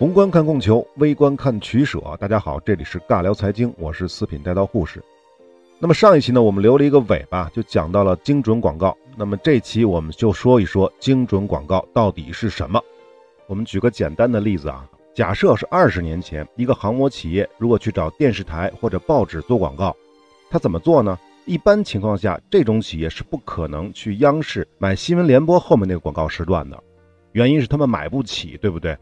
宏观看供求，微观看取舍。大家好，这里是尬聊财经，我是四品带刀护士。那么上一期呢，我们留了一个尾巴，就讲到了精准广告。那么这期我们就说一说精准广告到底是什么。我们举个简单的例子啊，假设是二十年前，一个航模企业如果去找电视台或者报纸做广告，他怎么做呢？一般情况下，这种企业是不可能去央视买新闻联播后面那个广告时段的，原因是他们买不起，对不对？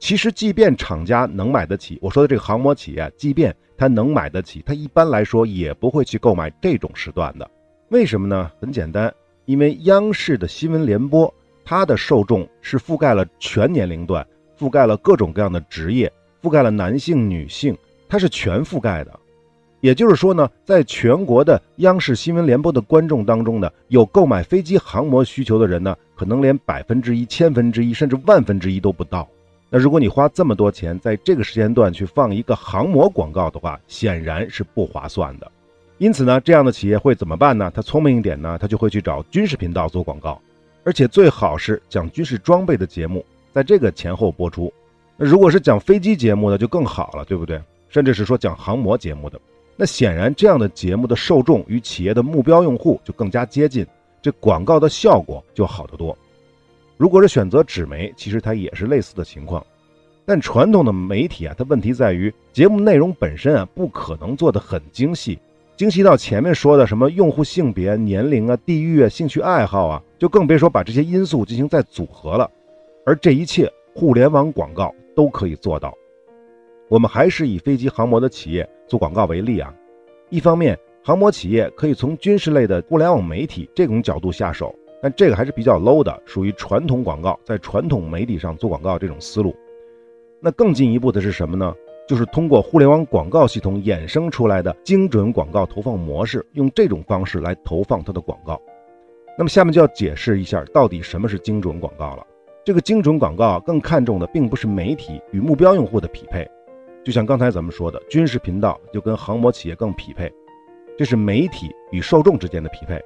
其实，即便厂家能买得起，我说的这个航模企业，即便他能买得起，他一般来说也不会去购买这种时段的。为什么呢？很简单，因为央视的新闻联播，它的受众是覆盖了全年龄段，覆盖了各种各样的职业，覆盖了男性、女性，它是全覆盖的。也就是说呢，在全国的央视新闻联播的观众当中呢，有购买飞机航模需求的人呢，可能连百分之一、千分之一，甚至万分之一都不到。那如果你花这么多钱在这个时间段去放一个航模广告的话，显然是不划算的。因此呢，这样的企业会怎么办呢？他聪明一点呢，他就会去找军事频道做广告，而且最好是讲军事装备的节目，在这个前后播出。那如果是讲飞机节目的就更好了，对不对？甚至是说讲航模节目的，那显然这样的节目的受众与企业的目标用户就更加接近，这广告的效果就好得多。如果是选择纸媒，其实它也是类似的情况，但传统的媒体啊，它问题在于节目内容本身啊，不可能做得很精细，精细到前面说的什么用户性别、年龄啊、地域啊、兴趣爱好啊，就更别说把这些因素进行再组合了。而这一切，互联网广告都可以做到。我们还是以飞机航模的企业做广告为例啊，一方面，航模企业可以从军事类的互联网媒体这种角度下手。但这个还是比较 low 的，属于传统广告，在传统媒体上做广告这种思路。那更进一步的是什么呢？就是通过互联网广告系统衍生出来的精准广告投放模式，用这种方式来投放它的广告。那么下面就要解释一下，到底什么是精准广告了。这个精准广告更看重的并不是媒体与目标用户的匹配，就像刚才咱们说的，军事频道就跟航模企业更匹配，这是媒体与受众之间的匹配。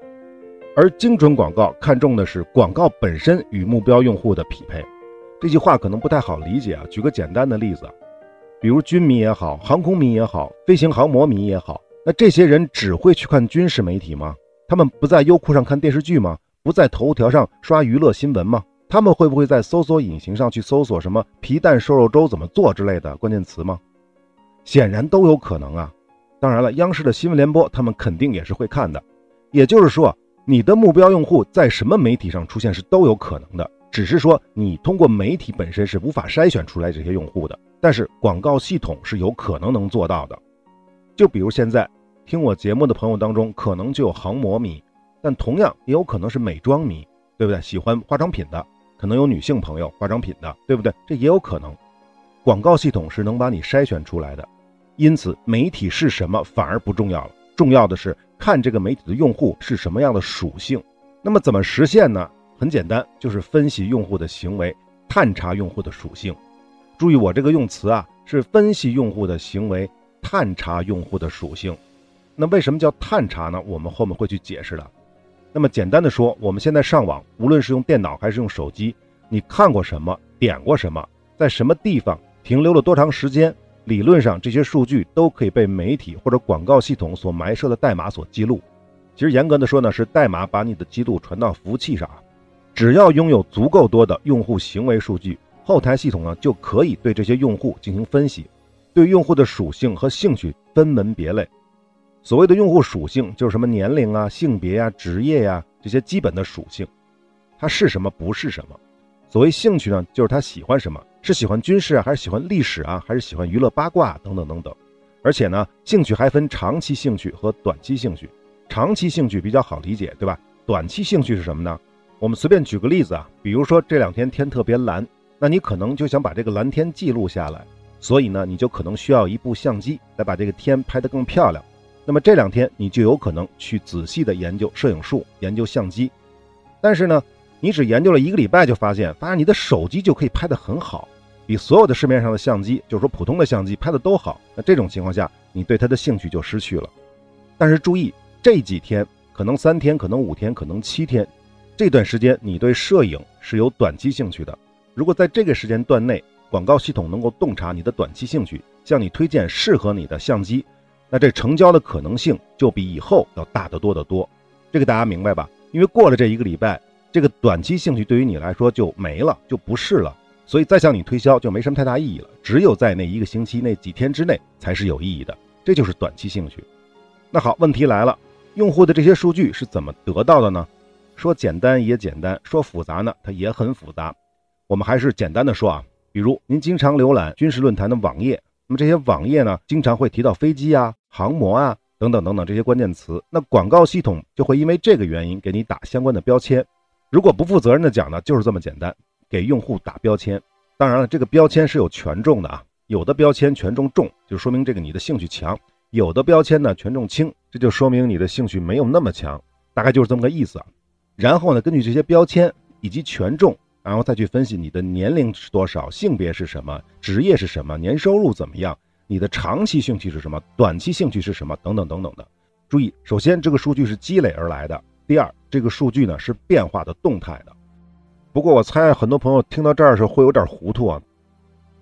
而精准广告看重的是广告本身与目标用户的匹配。这句话可能不太好理解啊，举个简单的例子，比如军迷也好，航空迷也好，飞行航模迷也好，那这些人只会去看军事媒体吗？他们不在优酷上看电视剧吗？不在头条上刷娱乐新闻吗？他们会不会在搜索引擎上去搜索什么皮蛋瘦肉粥怎么做之类的关键词吗？显然都有可能啊。当然了，央视的新闻联播他们肯定也是会看的。也就是说。你的目标用户在什么媒体上出现是都有可能的，只是说你通过媒体本身是无法筛选出来这些用户的，但是广告系统是有可能能做到的。就比如现在听我节目的朋友当中，可能就有航模迷，但同样也有可能是美妆迷，对不对？喜欢化妆品的，可能有女性朋友化妆品的，对不对？这也有可能。广告系统是能把你筛选出来的，因此媒体是什么反而不重要了，重要的是。看这个媒体的用户是什么样的属性，那么怎么实现呢？很简单，就是分析用户的行为，探查用户的属性。注意我这个用词啊，是分析用户的行为，探查用户的属性。那为什么叫探查呢？我们后面会去解释的。那么简单的说，我们现在上网，无论是用电脑还是用手机，你看过什么，点过什么，在什么地方停留了多长时间？理论上，这些数据都可以被媒体或者广告系统所埋设的代码所记录。其实严格的说呢，是代码把你的记录传到服务器上。只要拥有足够多的用户行为数据，后台系统呢就可以对这些用户进行分析，对用户的属性和兴趣分门别类。所谓的用户属性，就是什么年龄啊、性别呀、职业呀这些基本的属性，它是什么不是什么。所谓兴趣呢，就是他喜欢什么。是喜欢军事啊，还是喜欢历史啊，还是喜欢娱乐八卦等等等等。而且呢，兴趣还分长期兴趣和短期兴趣。长期兴趣比较好理解，对吧？短期兴趣是什么呢？我们随便举个例子啊，比如说这两天天特别蓝，那你可能就想把这个蓝天记录下来，所以呢，你就可能需要一部相机来把这个天拍得更漂亮。那么这两天你就有可能去仔细的研究摄影术，研究相机。但是呢，你只研究了一个礼拜就发现，发现你的手机就可以拍得很好。比所有的市面上的相机，就是说普通的相机拍的都好，那这种情况下，你对它的兴趣就失去了。但是注意，这几天可能三天，可能五天，可能七天，这段时间你对摄影是有短期兴趣的。如果在这个时间段内广告系统能够洞察你的短期兴趣，向你推荐适合你的相机，那这成交的可能性就比以后要大得多得多。这个大家明白吧？因为过了这一个礼拜，这个短期兴趣对于你来说就没了，就不是了，所以再向你推销就没什么太大意义了。只有在那一个星期、那几天之内才是有意义的，这就是短期兴趣。那好，问题来了，用户的这些数据是怎么得到的呢？说简单也简单，说复杂呢，它也很复杂。我们还是简单的说啊，比如您经常浏览军事论坛的网页，那么这些网页呢，经常会提到飞机啊、航模啊等等等等这些关键词，那广告系统就会因为这个原因给你打相关的标签。如果不负责任的讲呢，就是这么简单，给用户打标签。当然了，这个标签是有权重的啊，有的标签权重重，就说明这个你的兴趣强；有的标签呢权重轻，这就说明你的兴趣没有那么强，大概就是这么个意思啊。然后呢，根据这些标签以及权重。然后再去分析你的年龄是多少，性别是什么，职业是什么，年收入怎么样，你的长期兴趣是什么，短期兴趣是什么，等等等等的。注意，首先这个数据是积累而来的；第二，这个数据呢是变化的、动态的。不过我猜很多朋友听到这儿的时候会有点糊涂啊，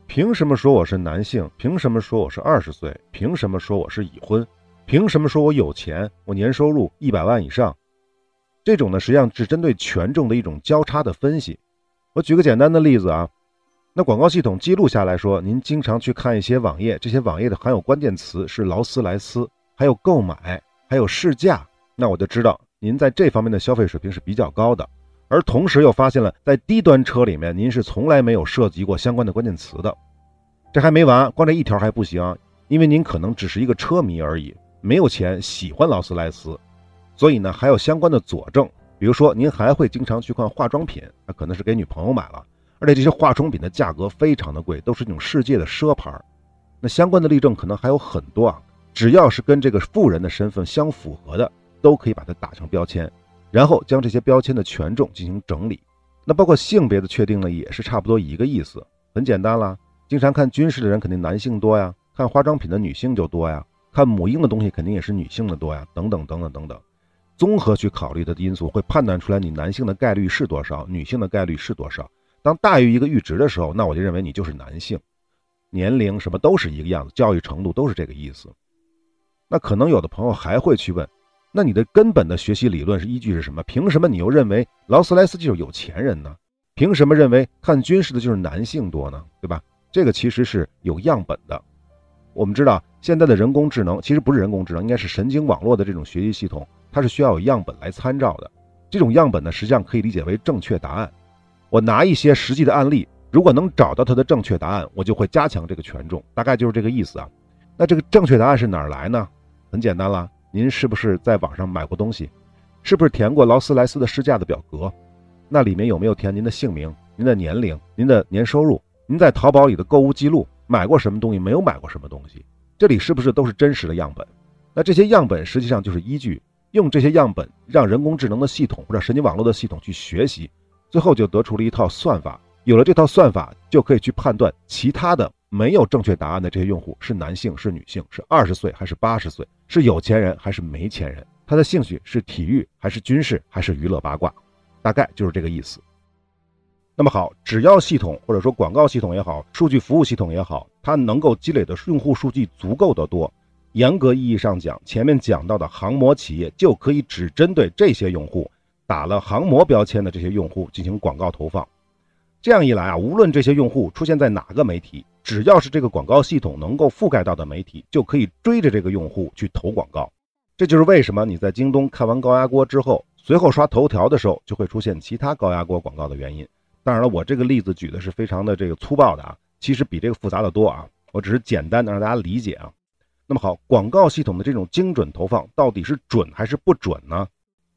凭什么说我是男性？凭什么说我是二十岁？凭什么说我是已婚？凭什么说我有钱？我年收入一百万以上？这种呢实际上是针对权重的一种交叉的分析。我举个简单的例子啊，那广告系统记录下来说，您经常去看一些网页，这些网页的含有关键词是劳斯莱斯，还有购买，还有试驾，那我就知道您在这方面的消费水平是比较高的。而同时又发现了在低端车里面，您是从来没有涉及过相关的关键词的。这还没完，光这一条还不行，因为您可能只是一个车迷而已，没有钱喜欢劳斯莱斯，所以呢还有相关的佐证。比如说，您还会经常去看化妆品，那可能是给女朋友买了，而且这些化妆品的价格非常的贵，都是那种世界的奢牌。那相关的例证可能还有很多啊，只要是跟这个富人的身份相符合的，都可以把它打成标签，然后将这些标签的权重进行整理。那包括性别的确定呢，也是差不多一个意思，很简单啦。经常看军事的人肯定男性多呀，看化妆品的女性就多呀，看母婴的东西肯定也是女性的多呀，等等等等等等。综合去考虑的因素，会判断出来你男性的概率是多少，女性的概率是多少。当大于一个阈值的时候，那我就认为你就是男性。年龄什么都是一个样子，教育程度都是这个意思。那可能有的朋友还会去问，那你的根本的学习理论是依据是什么？凭什么你又认为劳斯莱斯就是有钱人呢？凭什么认为看军事的就是男性多呢？对吧？这个其实是有样本的。我们知道现在的人工智能其实不是人工智能，应该是神经网络的这种学习系统。它是需要有样本来参照的，这种样本呢，实际上可以理解为正确答案。我拿一些实际的案例，如果能找到它的正确答案，我就会加强这个权重，大概就是这个意思啊。那这个正确答案是哪儿来呢？很简单了，您是不是在网上买过东西？是不是填过劳斯莱斯的试驾的表格？那里面有没有填您的姓名、您的年龄、您的年收入？您在淘宝里的购物记录？买过什么东西？没有买过什么东西？这里是不是都是真实的样本？那这些样本实际上就是依据。用这些样本让人工智能的系统或者神经网络的系统去学习，最后就得出了一套算法。有了这套算法，就可以去判断其他的没有正确答案的这些用户是男性是女性，是二十岁还是八十岁，是有钱人还是没钱人，他的兴趣是体育还是军事还是娱乐八卦，大概就是这个意思。那么好，只要系统或者说广告系统也好，数据服务系统也好，它能够积累的用户数据足够的多。严格意义上讲，前面讲到的航模企业就可以只针对这些用户打了航模标签的这些用户进行广告投放。这样一来啊，无论这些用户出现在哪个媒体，只要是这个广告系统能够覆盖到的媒体，就可以追着这个用户去投广告。这就是为什么你在京东看完高压锅之后，随后刷头条的时候就会出现其他高压锅广告的原因。当然了，我这个例子举的是非常的这个粗暴的啊，其实比这个复杂的多啊。我只是简单的让大家理解啊。那么好，广告系统的这种精准投放到底是准还是不准呢？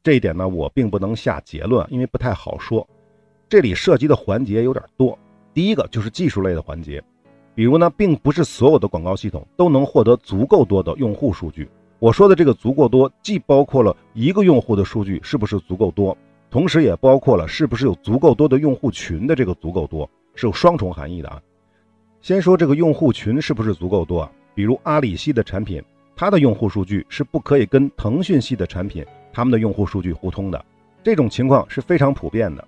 这一点呢，我并不能下结论，因为不太好说。这里涉及的环节有点多。第一个就是技术类的环节，比如呢，并不是所有的广告系统都能获得足够多的用户数据。我说的这个足够多，既包括了一个用户的数据是不是足够多，同时也包括了是不是有足够多的用户群的这个足够多，是有双重含义的啊。先说这个用户群是不是足够多啊？比如阿里系的产品，它的用户数据是不可以跟腾讯系的产品他们的用户数据互通的，这种情况是非常普遍的。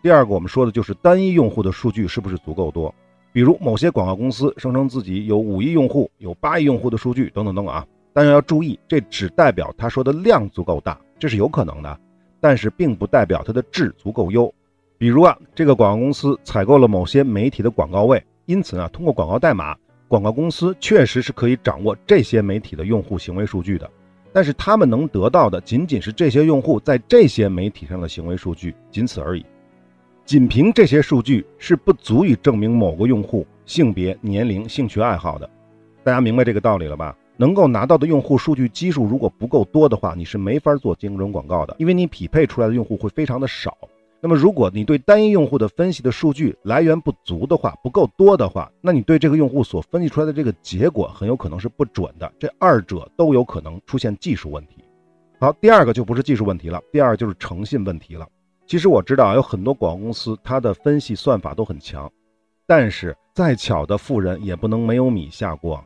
第二个，我们说的就是单一用户的数据是不是足够多？比如某些广告公司声称自己有五亿用户、有八亿用户的数据等等等等啊。但是要注意，这只代表他说的量足够大，这是有可能的，但是并不代表它的质足够优。比如啊，这个广告公司采购了某些媒体的广告位，因此呢，通过广告代码，广告公司确实是可以掌握这些媒体的用户行为数据的。但是他们能得到的仅仅是这些用户在这些媒体上的行为数据，仅此而已。仅凭这些数据是不足以证明某个用户性别、年龄、兴趣爱好的。大家明白这个道理了吧？能够拿到的用户数据基数如果不够多的话，你是没法做精准广告的，因为你匹配出来的用户会非常的少。那么，如果你对单一用户的分析的数据来源不足的话，不够多的话，那你对这个用户所分析出来的这个结果很有可能是不准的。这二者都有可能出现技术问题。好，第二个就不是技术问题了，第二就是诚信问题了。其实我知道有很多广告公司，它的分析算法都很强，但是再巧的富人也不能没有米下锅。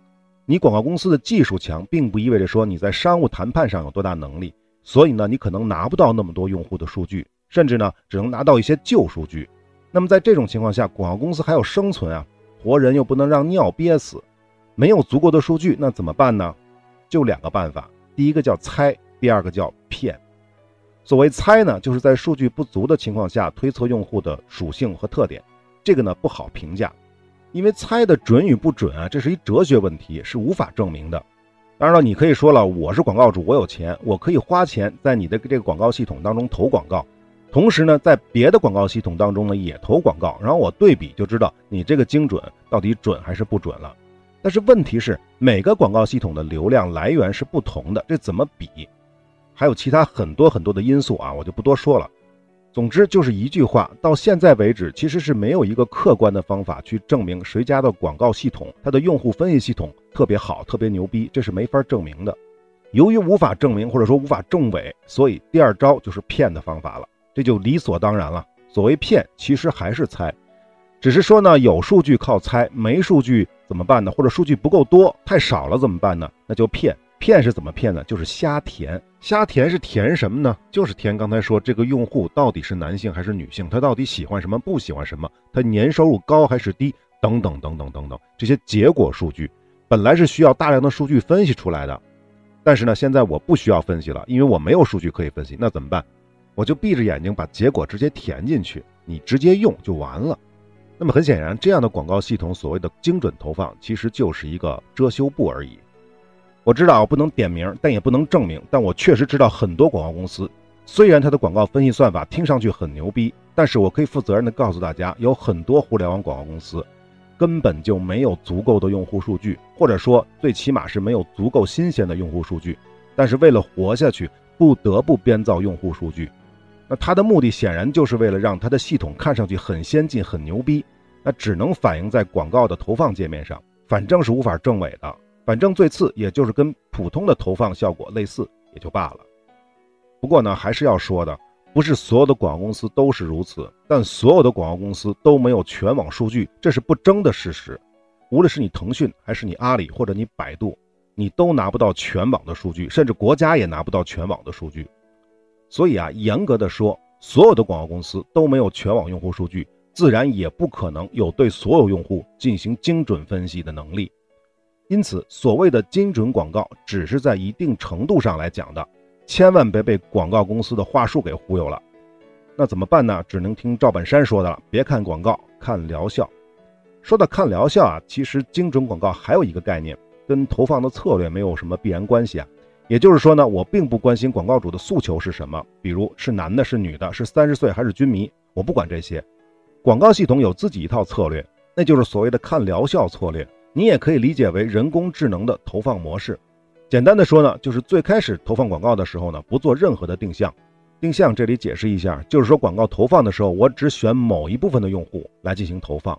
你广告公司的技术强，并不意味着说你在商务谈判上有多大能力。所以呢，你可能拿不到那么多用户的数据，甚至呢，只能拿到一些旧数据。那么在这种情况下，广告公司还要生存啊，活人又不能让尿憋死，没有足够的数据，那怎么办呢？就两个办法，第一个叫猜，第二个叫骗。所谓猜呢，就是在数据不足的情况下推测用户的属性和特点，这个呢不好评价，因为猜的准与不准啊，这是一哲学问题，是无法证明的。当然了，你可以说了，我是广告主，我有钱，我可以花钱在你的这个广告系统当中投广告，同时呢，在别的广告系统当中呢也投广告，然后我对比就知道你这个精准到底准还是不准了。但是问题是，每个广告系统的流量来源是不同的，这怎么比？还有其他很多很多的因素啊，我就不多说了。总之就是一句话，到现在为止，其实是没有一个客观的方法去证明谁家的广告系统、它的用户分析系统特别好、特别牛逼，这是没法证明的。由于无法证明或者说无法证伪，所以第二招就是骗的方法了，这就理所当然了。所谓骗，其实还是猜，只是说呢，有数据靠猜，没数据怎么办呢？或者数据不够多、太少了怎么办呢？那就骗。骗是怎么骗呢？就是瞎填，瞎填是填什么呢？就是填刚才说这个用户到底是男性还是女性，他到底喜欢什么，不喜欢什么，他年收入高还是低，等等等等等等，这些结果数据本来是需要大量的数据分析出来的，但是呢，现在我不需要分析了，因为我没有数据可以分析，那怎么办？我就闭着眼睛把结果直接填进去，你直接用就完了。那么很显然，这样的广告系统所谓的精准投放，其实就是一个遮羞布而已。我知道我不能点名，但也不能证明。但我确实知道很多广告公司，虽然它的广告分析算法听上去很牛逼，但是我可以负责任的告诉大家，有很多互联网广告公司根本就没有足够的用户数据，或者说最起码是没有足够新鲜的用户数据。但是为了活下去，不得不编造用户数据。那它的目的显然就是为了让它的系统看上去很先进、很牛逼。那只能反映在广告的投放界面上，反正是无法证伪的。反正最次也就是跟普通的投放效果类似，也就罢了。不过呢，还是要说的，不是所有的广告公司都是如此，但所有的广告公司都没有全网数据，这是不争的事实。无论是你腾讯，还是你阿里，或者你百度，你都拿不到全网的数据，甚至国家也拿不到全网的数据。所以啊，严格的说，所有的广告公司都没有全网用户数据，自然也不可能有对所有用户进行精准分析的能力。因此，所谓的精准广告只是在一定程度上来讲的，千万别被广告公司的话术给忽悠了。那怎么办呢？只能听赵本山说的了，别看广告，看疗效。说到看疗效啊，其实精准广告还有一个概念，跟投放的策略没有什么必然关系啊。也就是说呢，我并不关心广告主的诉求是什么，比如是男的、是女的、是三十岁还是军迷，我不管这些。广告系统有自己一套策略，那就是所谓的看疗效策略。你也可以理解为人工智能的投放模式。简单的说呢，就是最开始投放广告的时候呢，不做任何的定向。定向这里解释一下，就是说广告投放的时候，我只选某一部分的用户来进行投放。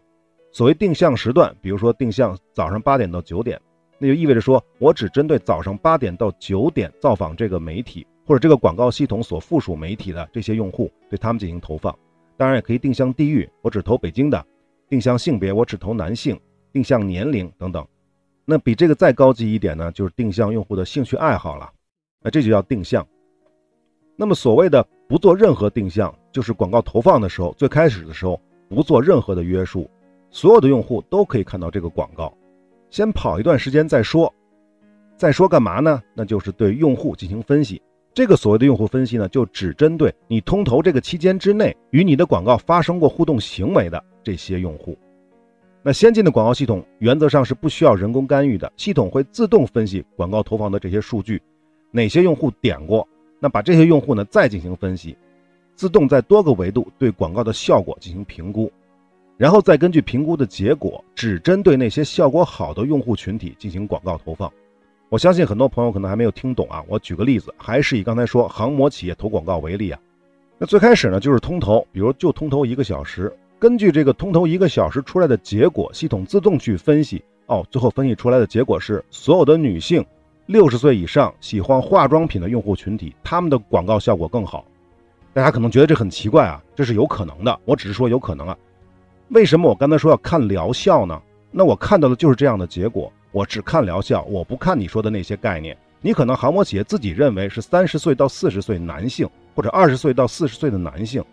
所谓定向时段，比如说定向早上八点到九点，那就意味着说我只针对早上八点到九点造访这个媒体或者这个广告系统所附属媒体的这些用户，对他们进行投放。当然也可以定向地域，我只投北京的；定向性别，我只投男性。定向年龄等等，那比这个再高级一点呢，就是定向用户的兴趣爱好了。那这就叫定向。那么所谓的不做任何定向，就是广告投放的时候，最开始的时候不做任何的约束。所有的用户都可以看到这个广告，先跑一段时间再说。再说干嘛呢？那就是对用户进行分析。这个所谓的用户分析呢，就只针对你通投这个期间之内与你的广告发生过互动行为的这些用户。那先进的广告系统原则上是不需要人工干预的，系统会自动分析广告投放的这些数据，哪些用户点过，那把这些用户呢再进行分析，自动在多个维度对广告的效果进行评估，然后再根据评估的结果，只针对那些效果好的用户群体进行广告投放。我相信很多朋友可能还没有听懂啊，我举个例子，还是以刚才说航模企业投广告为例啊。那最开始呢就是通投，比如就通投一个小时，根据这个通投一个小时出来的结果，系统自动去分析，哦，最后分析出来的结果是所有的女性六十岁以上喜欢化妆品的用户群体，他们的广告效果更好。大家可能觉得这很奇怪啊，这是有可能的，我只是说有可能啊。为什么我刚才说要看疗效呢？那我看到的就是这样的结果。我只看疗效，我不看你说的那些概念。你可能航模企业自己认为是三十岁到四十岁男性，或者二十岁到四十岁的男性。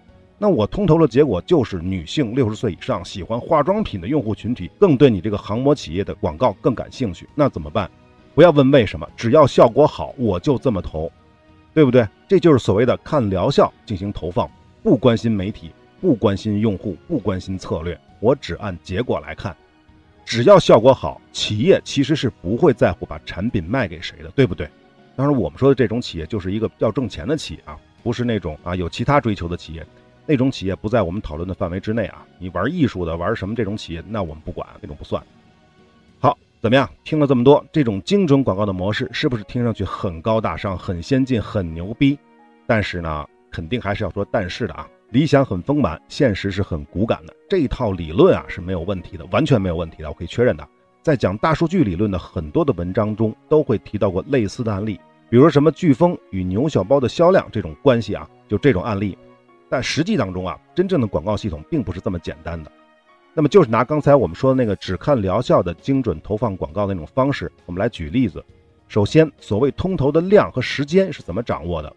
那我通投的结果就是女性六十岁以上喜欢化妆品的用户群体更对你这个航模企业的广告更感兴趣。那怎么办？不要问为什么，只要效果好，我就这么投，对不对？这就是所谓的看疗效进行投放，不关心媒体，不关心用户，不关心策略，我只按结果来看。只要效果好，企业其实是不会在乎把产品卖给谁的，对不对？当然，我们说的这种企业就是一个要挣钱的企业啊，不是那种啊有其他追求的企业，那种企业不在我们讨论的范围之内啊。你玩艺术的，玩什么这种企业，那我们不管，那种不算。好，怎么样？听了这么多，这种精准广告的模式是不是听上去很高大上、很先进、很牛逼？但是呢，肯定还是要说但是的啊。理想很丰满，现实是很骨感的。这一套理论啊是没有问题的，完全没有问题的，我可以确认的。在讲大数据理论的很多的文章中，都会提到过类似的案例，比如什么飓风与牛小包的销量这种关系啊，就这种案例。但实际当中啊，真正的广告系统并不是这么简单的。那么就是拿刚才我们说的那个只看疗效的精准投放广告那种方式，我们来举例子。首先，所谓通投的量和时间是怎么掌握的？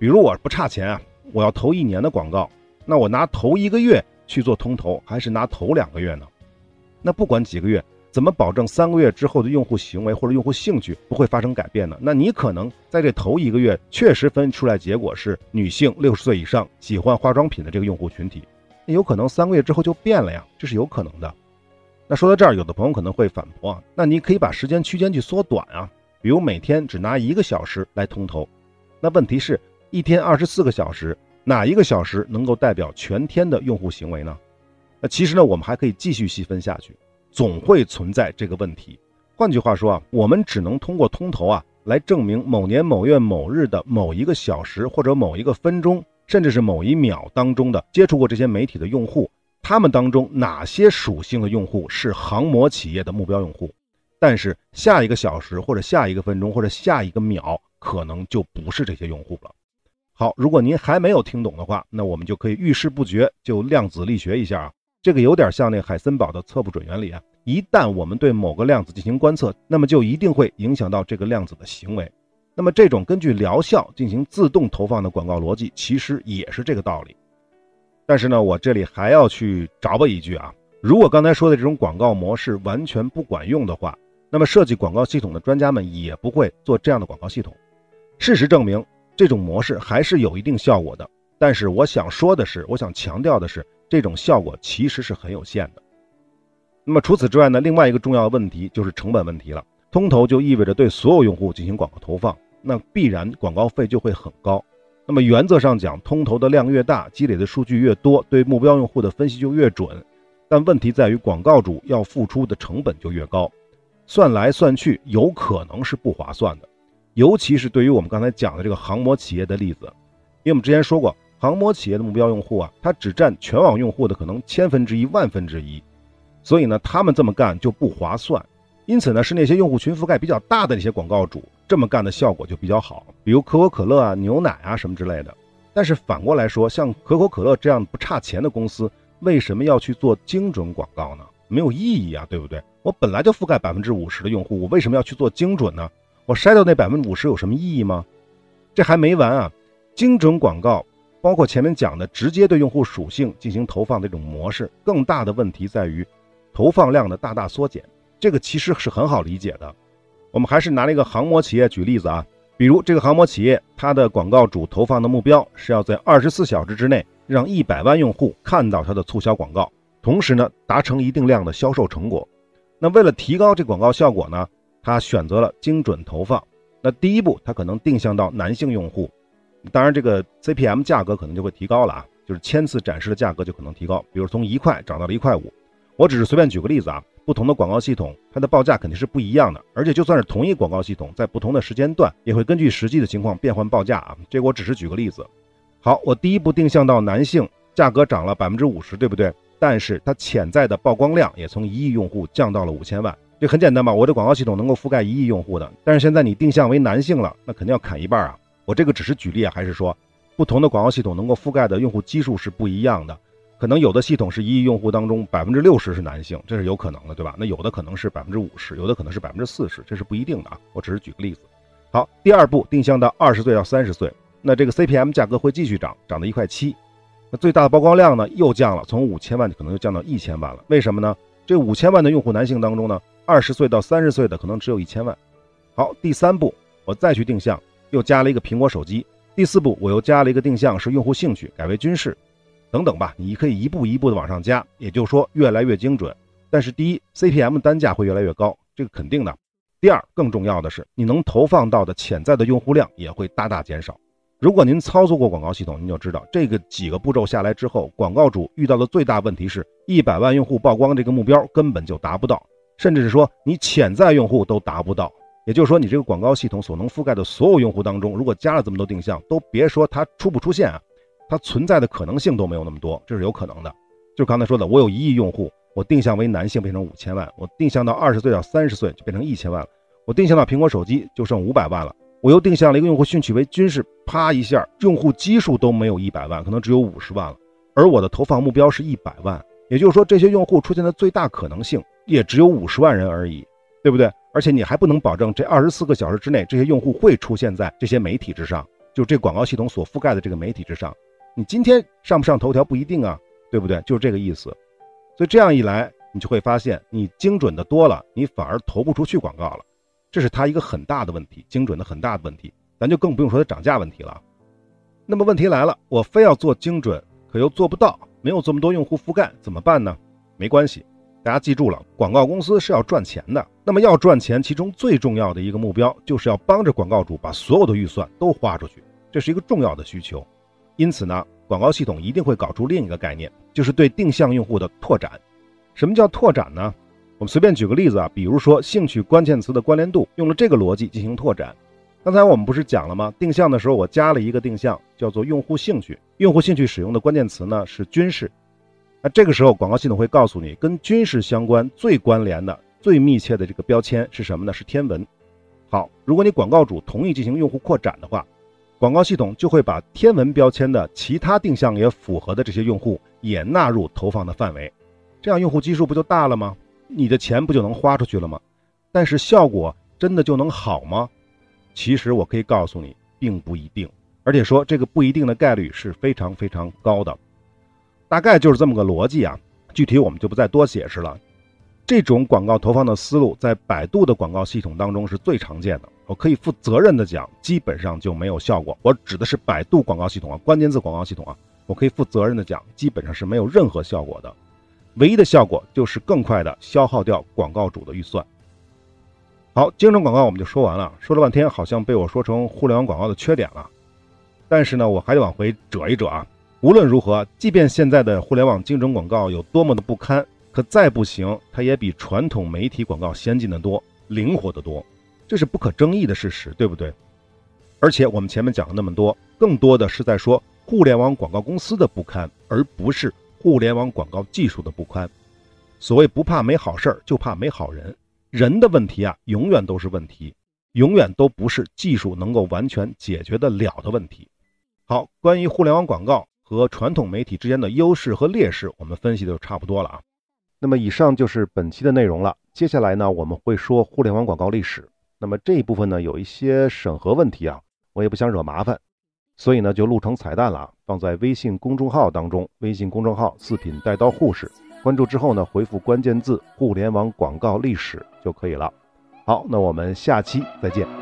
比如我不差钱啊。我要投一年的广告，那我拿头一个月去做通投，还是拿头两个月呢？那不管几个月，怎么保证三个月之后的用户行为或者用户兴趣不会发生改变呢？那你可能在这头一个月确实分出来结果是女性六十岁以上喜欢化妆品的这个用户群体，那有可能三个月之后就变了呀，这是有可能的。那说到这儿，有的朋友可能会反驳啊，那你可以把时间区间去缩短啊，比如每天只拿一个小时来通投。那问题是？一天二十四个小时，哪一个小时能够代表全天的用户行为呢？那其实呢，我们还可以继续细分下去，总会存在这个问题。换句话说啊，我们只能通过通投啊，来证明某年某月某日的某一个小时或者某一个分钟，甚至是某一秒当中的接触过这些媒体的用户，他们当中哪些属性的用户是航模企业的目标用户，但是下一个小时或者下一个分钟或者下一个秒，可能就不是这些用户了。好，如果您还没有听懂的话，那我们就可以遇事不决，就量子力学一下啊。这个有点像那海森堡的测不准原理啊。一旦我们对某个量子进行观测，那么就一定会影响到这个量子的行为。那么这种根据疗效进行自动投放的广告逻辑，其实也是这个道理。但是呢，我这里还要去找吧一句啊，如果刚才说的这种广告模式完全不管用的话，那么设计广告系统的专家们也不会做这样的广告系统。事实证明。这种模式还是有一定效果的，但是我想说的是，我想强调的是，这种效果其实是很有限的。那么除此之外呢，另外一个重要的问题就是成本问题了。通投就意味着对所有用户进行广告投放，那必然广告费就会很高。那么原则上讲，通投的量越大，积累的数据越多，对目标用户的分析就越准。但问题在于，广告主要付出的成本就越高，算来算去，有可能是不划算的。尤其是对于我们刚才讲的这个航模企业的例子，因为我们之前说过，航模企业的目标用户啊，它只占全网用户的可能千分之一、万分之一，所以呢，他们这么干就不划算。因此呢，是那些用户群覆盖比较大的那些广告主这么干的效果就比较好，比如可口可乐啊、牛奶啊什么之类的。但是反过来说，像可口可乐这样不差钱的公司，为什么要去做精准广告呢？没有意义啊，对不对？我本来就覆盖百分之五十的用户，我为什么要去做精准呢？我筛掉那百分之五十有什么意义吗？这还没完啊！精准广告包括前面讲的直接对用户属性进行投放的这种模式，更大的问题在于投放量的大大缩减。这个其实是很好理解的。我们还是拿了一个航模企业举例子啊，比如这个航模企业，它的广告主投放的目标是要在二十四小时之内让一百万用户看到它的促销广告，同时呢达成一定量的销售成果。那为了提高这广告效果呢，他选择了精准投放。那第一步，他可能定向到男性用户。当然，这个 CPM 价格可能就会提高了啊，就是千次展示的价格就可能提高，比如从一块涨到了一块五。我只是随便举个例子啊，不同的广告系统它的报价肯定是不一样的，而且就算是同一广告系统，在不同的时间段也会根据实际的情况变换报价啊。这我只是举个例子。好，我第一步定向到男性，价格涨了百分之五十，对不对？但是它潜在的曝光量也从一亿用户降到了五千万。这很简单吧？我的广告系统能够覆盖一亿用户的，但是现在你定向为男性了，那肯定要砍一半啊。我这个只是举例啊，还是说不同的广告系统能够覆盖的用户基数是不一样的？可能有的系统是一亿用户当中百分之六十是男性，这是有可能的，对吧？那有的可能是百分之五十，有的可能是百分之四十，这是不一定的啊。我只是举个例子。好，第二步定向到二十岁到三十岁，那这个 CPM 价格会继续涨，涨到一块七。那最大的曝光量呢又降了，从五千万可能就降到一千万了。为什么呢？这五千万的用户男性当中呢，二十岁到三十岁的可能只有一千万。好，第三步我再去定向。又加了一个苹果手机，第四步我又加了一个定向是用户兴趣，改为军事，等等吧，你可以一步一步的往上加，也就是说越来越精准。但是第一，CPM 单价会越来越高，这个肯定的。第二，更重要的是，你能投放到的潜在的用户量也会大大减少。如果您操作过广告系统，您就知道这个几个步骤下来之后，广告主遇到的最大问题是一百万用户曝光这个目标根本就达不到，甚至是说你潜在用户都达不到。也就是说，你这个广告系统所能覆盖的所有用户当中，如果加了这么多定向，都别说它出不出现啊，它存在的可能性都没有那么多，这是有可能的。就刚才说的，我有一亿用户，我定向为男性变成五千万，我定向到二十岁到三十岁就变成一千万了，我定向到苹果手机就剩五百万了，我又定向了一个用户兴趣为军事，啪一下，用户基数都没有一百万，可能只有五十万了，而我的投放目标是一百万，也就是说，这些用户出现的最大可能性也只有五十万人而已，对不对？而且你还不能保证这二十四个小时之内，这些用户会出现在这些媒体之上，就这广告系统所覆盖的这个媒体之上。你今天上不上头条不一定啊，对不对？就是这个意思。所以这样一来，你就会发现，你精准的多了，你反而投不出去广告了，这是它一个很大的问题，精准的很大的问题。咱就更不用说它涨价问题了。那么问题来了，我非要做精准，可又做不到，没有这么多用户覆盖，怎么办呢？没关系。大家记住了，广告公司是要赚钱的。那么要赚钱，其中最重要的一个目标，就是要帮着广告主把所有的预算都花出去，这是一个重要的需求。因此呢，广告系统一定会搞出另一个概念，就是对定向用户的拓展。什么叫拓展呢？我们随便举个例子啊，比如说兴趣关键词的关联度，用了这个逻辑进行拓展。刚才我们不是讲了吗？定向的时候，我加了一个定向，叫做用户兴趣。用户兴趣使用的关键词呢是军事。那这个时候，广告系统会告诉你，跟军事相关最关联的、最密切的这个标签是什么呢？是天文。好，如果你广告主同意进行用户扩展的话，广告系统就会把天文标签的其他定向也符合的这些用户也纳入投放的范围，这样用户基数不就大了吗？你的钱不就能花出去了吗？但是效果真的就能好吗？其实我可以告诉你，并不一定，而且说这个不一定的概率是非常非常高的。大概就是这么个逻辑啊，具体我们就不再多解释了。这种广告投放的思路在百度的广告系统当中是最常见的。我可以负责任的讲，基本上就没有效果。我指的是百度广告系统啊，关键字广告系统啊，我可以负责任的讲，基本上是没有任何效果的。唯一的效果就是更快的消耗掉广告主的预算。好，精准广告我们就说完了，说了半天好像被我说成互联网广告的缺点了。但是呢，我还得往回折一折啊。无论如何，即便现在的互联网精准广告有多么的不堪，可再不行，它也比传统媒体广告先进的多，灵活的多，这是不可争议的事实，对不对？而且我们前面讲了那么多，更多的是在说互联网广告公司的不堪，而不是互联网广告技术的不堪。所谓不怕没好事儿，就怕没好人。人的问题啊，永远都是问题，永远都不是技术能够完全解决得了的问题。好，关于互联网广告。和传统媒体之间的优势和劣势，我们分析的就差不多了啊。那么以上就是本期的内容了。接下来呢，我们会说互联网广告历史。那么这一部分呢，有一些审核问题啊，我也不想惹麻烦，所以呢就录成彩蛋了，放在微信公众号当中。微信公众号“四品带刀护士”，关注之后呢，回复关键字“互联网广告历史”就可以了。好，那我们下期再见。